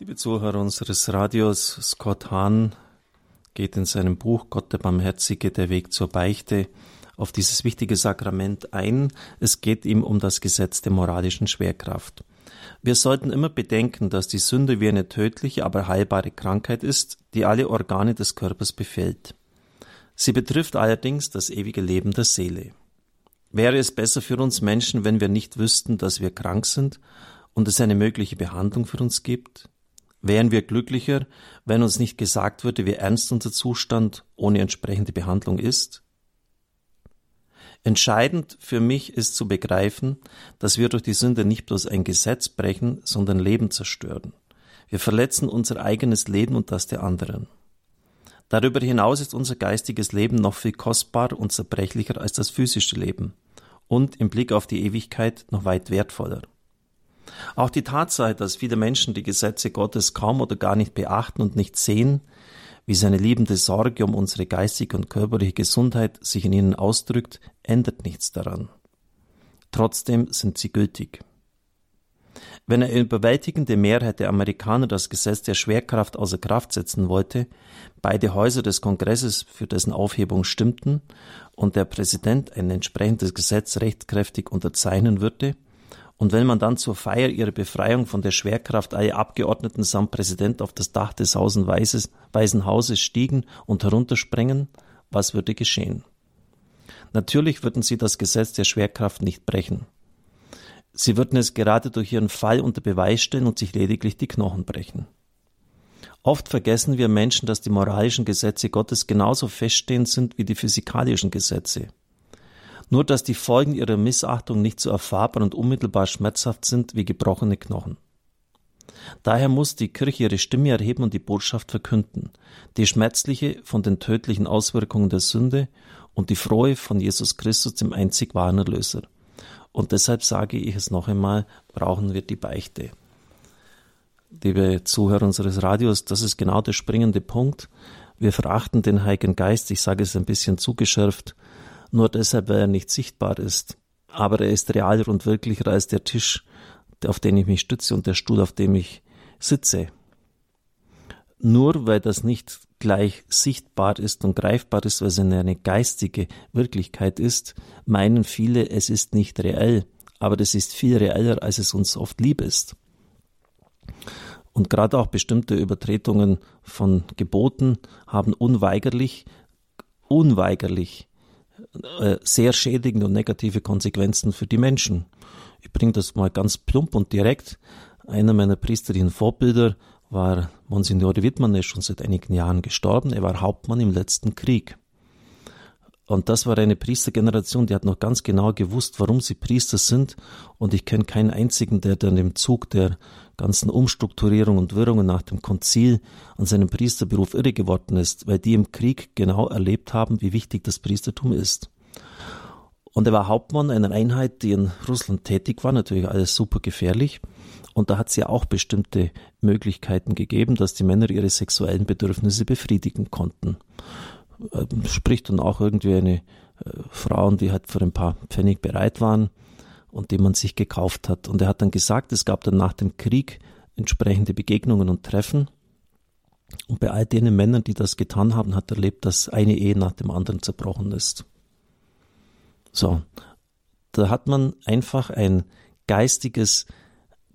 Liebe Zuhörer unseres Radios, Scott Hahn geht in seinem Buch Gott der Barmherzige, der Weg zur Beichte auf dieses wichtige Sakrament ein. Es geht ihm um das Gesetz der moralischen Schwerkraft. Wir sollten immer bedenken, dass die Sünde wie eine tödliche, aber heilbare Krankheit ist, die alle Organe des Körpers befällt. Sie betrifft allerdings das ewige Leben der Seele. Wäre es besser für uns Menschen, wenn wir nicht wüssten, dass wir krank sind und es eine mögliche Behandlung für uns gibt? Wären wir glücklicher, wenn uns nicht gesagt würde, wie ernst unser Zustand ohne entsprechende Behandlung ist? Entscheidend für mich ist zu begreifen, dass wir durch die Sünde nicht bloß ein Gesetz brechen, sondern Leben zerstören. Wir verletzen unser eigenes Leben und das der anderen. Darüber hinaus ist unser geistiges Leben noch viel kostbarer und zerbrechlicher als das physische Leben und im Blick auf die Ewigkeit noch weit wertvoller. Auch die Tatsache, dass viele Menschen die Gesetze Gottes kaum oder gar nicht beachten und nicht sehen, wie seine liebende Sorge um unsere geistige und körperliche Gesundheit sich in ihnen ausdrückt, ändert nichts daran. Trotzdem sind sie gültig. Wenn eine überwältigende Mehrheit der Amerikaner das Gesetz der Schwerkraft außer Kraft setzen wollte, beide Häuser des Kongresses für dessen Aufhebung stimmten und der Präsident ein entsprechendes Gesetz rechtskräftig unterzeichnen würde, und wenn man dann zur Feier ihrer Befreiung von der Schwerkraft alle Abgeordneten samt Präsident auf das Dach des Hausen Weißen Hauses stiegen und heruntersprengen, was würde geschehen? Natürlich würden sie das Gesetz der Schwerkraft nicht brechen. Sie würden es gerade durch ihren Fall unter Beweis stellen und sich lediglich die Knochen brechen. Oft vergessen wir Menschen, dass die moralischen Gesetze Gottes genauso feststehend sind wie die physikalischen Gesetze. Nur dass die Folgen ihrer Missachtung nicht so erfahrbar und unmittelbar schmerzhaft sind wie gebrochene Knochen. Daher muss die Kirche ihre Stimme erheben und die Botschaft verkünden, die schmerzliche von den tödlichen Auswirkungen der Sünde und die frohe von Jesus Christus, dem einzig wahren Erlöser. Und deshalb sage ich es noch einmal, brauchen wir die Beichte. Liebe Zuhörer unseres Radios, das ist genau der springende Punkt. Wir verachten den Heiligen Geist, ich sage es ein bisschen zugeschärft, nur deshalb, weil er nicht sichtbar ist. Aber er ist realer und wirklicher als der Tisch, auf den ich mich stütze und der Stuhl, auf dem ich sitze. Nur weil das nicht gleich sichtbar ist und greifbar ist, weil es eine geistige Wirklichkeit ist, meinen viele, es ist nicht reell. Aber das ist viel reeller, als es uns oft lieb ist. Und gerade auch bestimmte Übertretungen von Geboten haben unweigerlich, unweigerlich äh, sehr schädigende und negative Konsequenzen für die Menschen. Ich bringe das mal ganz plump und direkt. Einer meiner priesterlichen Vorbilder war Monsignore Wittmann, er ist schon seit einigen Jahren gestorben. Er war Hauptmann im letzten Krieg. Und das war eine Priestergeneration, die hat noch ganz genau gewusst, warum sie Priester sind. Und ich kenne keinen einzigen, der dann im Zug der ganzen Umstrukturierung und Wirrungen nach dem Konzil an seinem Priesterberuf irre geworden ist, weil die im Krieg genau erlebt haben, wie wichtig das Priestertum ist. Und er war Hauptmann einer Einheit, die in Russland tätig war, natürlich alles super gefährlich. Und da hat es ja auch bestimmte Möglichkeiten gegeben, dass die Männer ihre sexuellen Bedürfnisse befriedigen konnten. Ähm, spricht dann auch irgendwie eine äh, Frauen, die halt für ein paar Pfennig bereit waren und die man sich gekauft hat. Und er hat dann gesagt, es gab dann nach dem Krieg entsprechende Begegnungen und Treffen. Und bei all den Männern, die das getan haben, hat er erlebt, dass eine Ehe nach dem anderen zerbrochen ist. So, da hat man einfach ein geistiges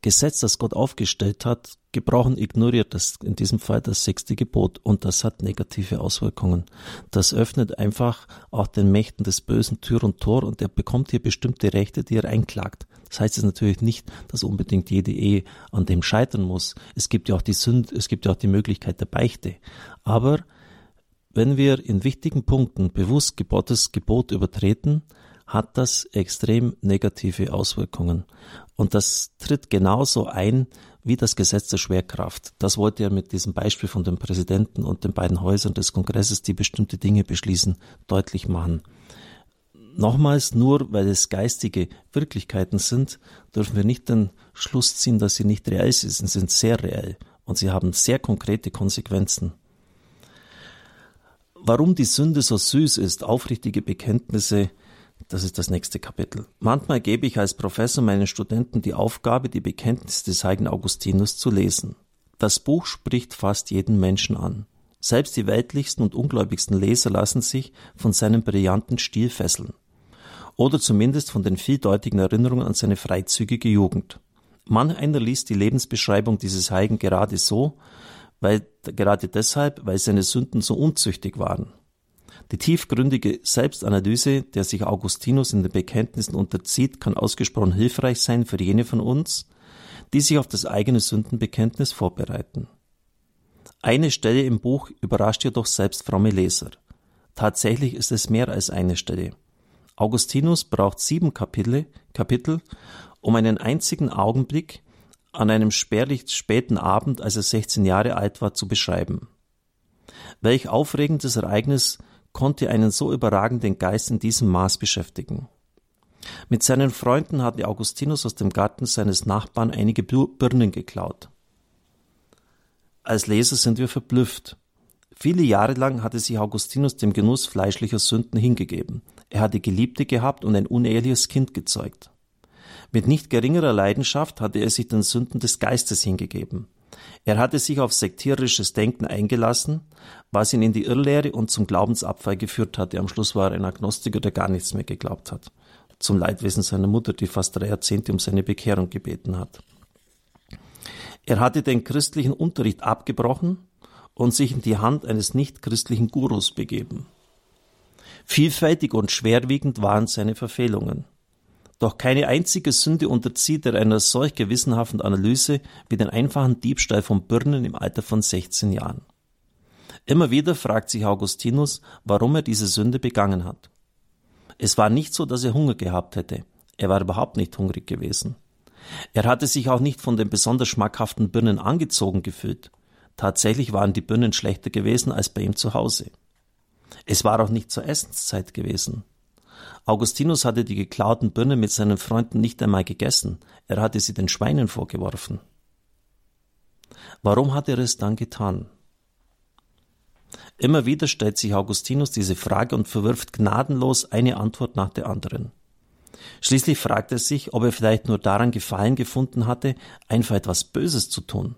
Gesetz, das Gott aufgestellt hat, gebrochen, ignoriert das, in diesem Fall das sechste Gebot und das hat negative Auswirkungen. Das öffnet einfach auch den Mächten des Bösen Tür und Tor und er bekommt hier bestimmte Rechte, die er einklagt. Das heißt jetzt natürlich nicht, dass unbedingt jede Ehe an dem scheitern muss. Es gibt ja auch die Sünde, es gibt ja auch die Möglichkeit der Beichte. Aber wenn wir in wichtigen Punkten bewusst Gottes Gebot übertreten, hat das extrem negative Auswirkungen. Und das tritt genauso ein wie das Gesetz der Schwerkraft. Das wollte er mit diesem Beispiel von dem Präsidenten und den beiden Häusern des Kongresses, die bestimmte Dinge beschließen, deutlich machen. Nochmals, nur weil es geistige Wirklichkeiten sind, dürfen wir nicht den Schluss ziehen, dass sie nicht reell sind. Sie sind sehr reell und sie haben sehr konkrete Konsequenzen. Warum die Sünde so süß ist, aufrichtige Bekenntnisse das ist das nächste Kapitel. Manchmal gebe ich als Professor meinen Studenten die Aufgabe, die Bekenntnisse des heiligen Augustinus zu lesen. Das Buch spricht fast jeden Menschen an. Selbst die weltlichsten und ungläubigsten Leser lassen sich von seinem brillanten Stil fesseln. Oder zumindest von den vieldeutigen Erinnerungen an seine freizügige Jugend. Manch einer liest die Lebensbeschreibung dieses Heiligen gerade so, weil, gerade deshalb, weil seine Sünden so unzüchtig waren. Die tiefgründige Selbstanalyse, der sich Augustinus in den Bekenntnissen unterzieht, kann ausgesprochen hilfreich sein für jene von uns, die sich auf das eigene Sündenbekenntnis vorbereiten. Eine Stelle im Buch überrascht jedoch selbst fromme Leser. Tatsächlich ist es mehr als eine Stelle. Augustinus braucht sieben Kapitel, Kapitel um einen einzigen Augenblick an einem spärlich späten Abend, als er 16 Jahre alt war, zu beschreiben. Welch aufregendes Ereignis konnte einen so überragenden Geist in diesem Maß beschäftigen. Mit seinen Freunden hatte Augustinus aus dem Garten seines Nachbarn einige Birnen geklaut. Als Leser sind wir verblüfft. Viele Jahre lang hatte sich Augustinus dem Genuss fleischlicher Sünden hingegeben. Er hatte Geliebte gehabt und ein uneheliches Kind gezeugt. Mit nicht geringerer Leidenschaft hatte er sich den Sünden des Geistes hingegeben. Er hatte sich auf sektierisches Denken eingelassen, was ihn in die Irrlehre und zum Glaubensabfall geführt hatte. Am Schluss war er ein Agnostiker, der gar nichts mehr geglaubt hat. Zum Leidwesen seiner Mutter, die fast drei Jahrzehnte um seine Bekehrung gebeten hat. Er hatte den christlichen Unterricht abgebrochen und sich in die Hand eines nichtchristlichen Gurus begeben. Vielfältig und schwerwiegend waren seine Verfehlungen. Doch keine einzige Sünde unterzieht er einer solch gewissenhaften Analyse wie den einfachen Diebstahl von Birnen im Alter von 16 Jahren. Immer wieder fragt sich Augustinus, warum er diese Sünde begangen hat. Es war nicht so, dass er Hunger gehabt hätte. Er war überhaupt nicht hungrig gewesen. Er hatte sich auch nicht von den besonders schmackhaften Birnen angezogen gefühlt. Tatsächlich waren die Birnen schlechter gewesen als bei ihm zu Hause. Es war auch nicht zur Essenszeit gewesen. Augustinus hatte die geklauten Birnen mit seinen Freunden nicht einmal gegessen, er hatte sie den Schweinen vorgeworfen. Warum hat er es dann getan? Immer wieder stellt sich Augustinus diese Frage und verwirft gnadenlos eine Antwort nach der anderen. Schließlich fragt er sich, ob er vielleicht nur daran Gefallen gefunden hatte, einfach etwas Böses zu tun.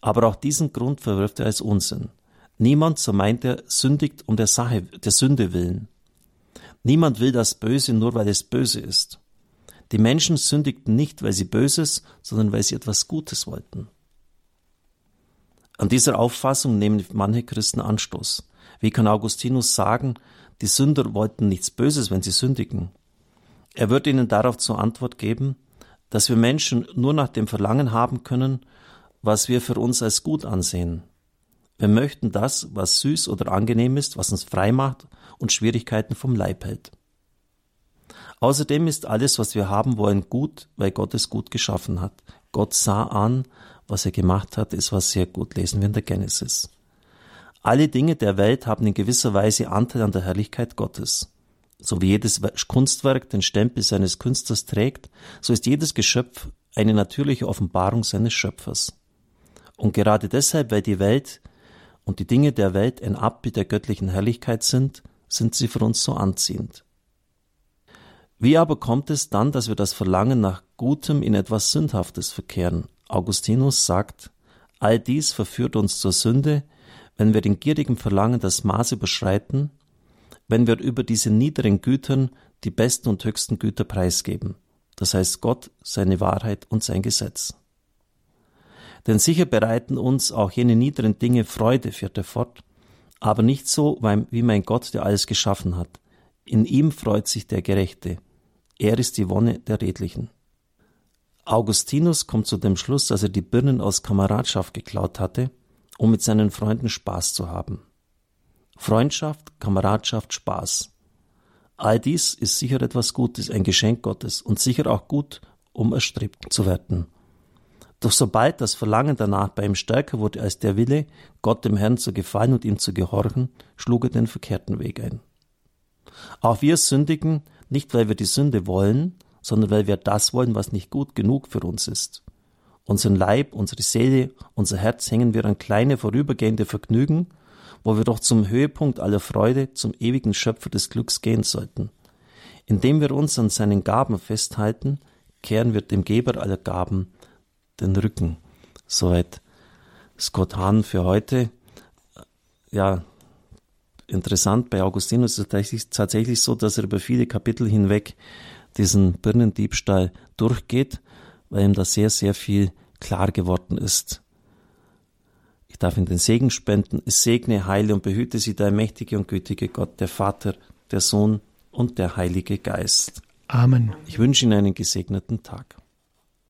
Aber auch diesen Grund verwirft er als Unsinn. Niemand, so meint er, sündigt um der Sache, der Sünde willen. Niemand will das Böse nur, weil es böse ist. Die Menschen sündigten nicht, weil sie Böses, sondern weil sie etwas Gutes wollten. An dieser Auffassung nehmen manche Christen Anstoß. Wie kann Augustinus sagen, die Sünder wollten nichts Böses, wenn sie sündigen? Er wird ihnen darauf zur Antwort geben, dass wir Menschen nur nach dem Verlangen haben können, was wir für uns als gut ansehen. Wir möchten das, was süß oder angenehm ist, was uns frei macht und Schwierigkeiten vom Leib hält. Außerdem ist alles, was wir haben wollen, gut, weil Gott es gut geschaffen hat. Gott sah an, was er gemacht hat, ist was sehr gut, lesen wir in der Genesis. Alle Dinge der Welt haben in gewisser Weise Anteil an der Herrlichkeit Gottes. So wie jedes Kunstwerk den Stempel seines Künstlers trägt, so ist jedes Geschöpf eine natürliche Offenbarung seines Schöpfers. Und gerade deshalb, weil die Welt und die Dinge der Welt ein Abbild der göttlichen Herrlichkeit sind, sind sie für uns so anziehend. Wie aber kommt es dann, dass wir das Verlangen nach Gutem in etwas Sündhaftes verkehren? Augustinus sagt, all dies verführt uns zur Sünde, wenn wir den gierigen Verlangen das Maß überschreiten, wenn wir über diese niederen Gütern die besten und höchsten Güter preisgeben, das heißt Gott, seine Wahrheit und sein Gesetz. Denn sicher bereiten uns auch jene niederen Dinge Freude, fährt er fort, aber nicht so, wie mein Gott, der alles geschaffen hat. In ihm freut sich der Gerechte. Er ist die Wonne der Redlichen. Augustinus kommt zu dem Schluss, dass er die Birnen aus Kameradschaft geklaut hatte, um mit seinen Freunden Spaß zu haben. Freundschaft, Kameradschaft, Spaß. All dies ist sicher etwas Gutes, ein Geschenk Gottes und sicher auch gut, um erstrebt zu werden. Doch sobald das Verlangen danach bei ihm stärker wurde als der Wille, Gott dem Herrn zu gefallen und ihm zu gehorchen, schlug er den verkehrten Weg ein. Auch wir sündigen, nicht weil wir die Sünde wollen, sondern weil wir das wollen, was nicht gut genug für uns ist. Unseren Leib, unsere Seele, unser Herz hängen wir an kleine vorübergehende Vergnügen, wo wir doch zum Höhepunkt aller Freude, zum ewigen Schöpfer des Glücks gehen sollten. Indem wir uns an seinen Gaben festhalten, kehren wir dem Geber aller Gaben den Rücken. Soweit Scott Hahn für heute. Ja, interessant bei Augustinus ist es tatsächlich so, dass er über viele Kapitel hinweg diesen Birnendiebstahl durchgeht, weil ihm da sehr, sehr viel klar geworden ist. Ich darf ihm den Segen spenden. Es segne, heile und behüte sie der mächtige und gütige Gott, der Vater, der Sohn und der Heilige Geist. Amen. Ich wünsche Ihnen einen gesegneten Tag.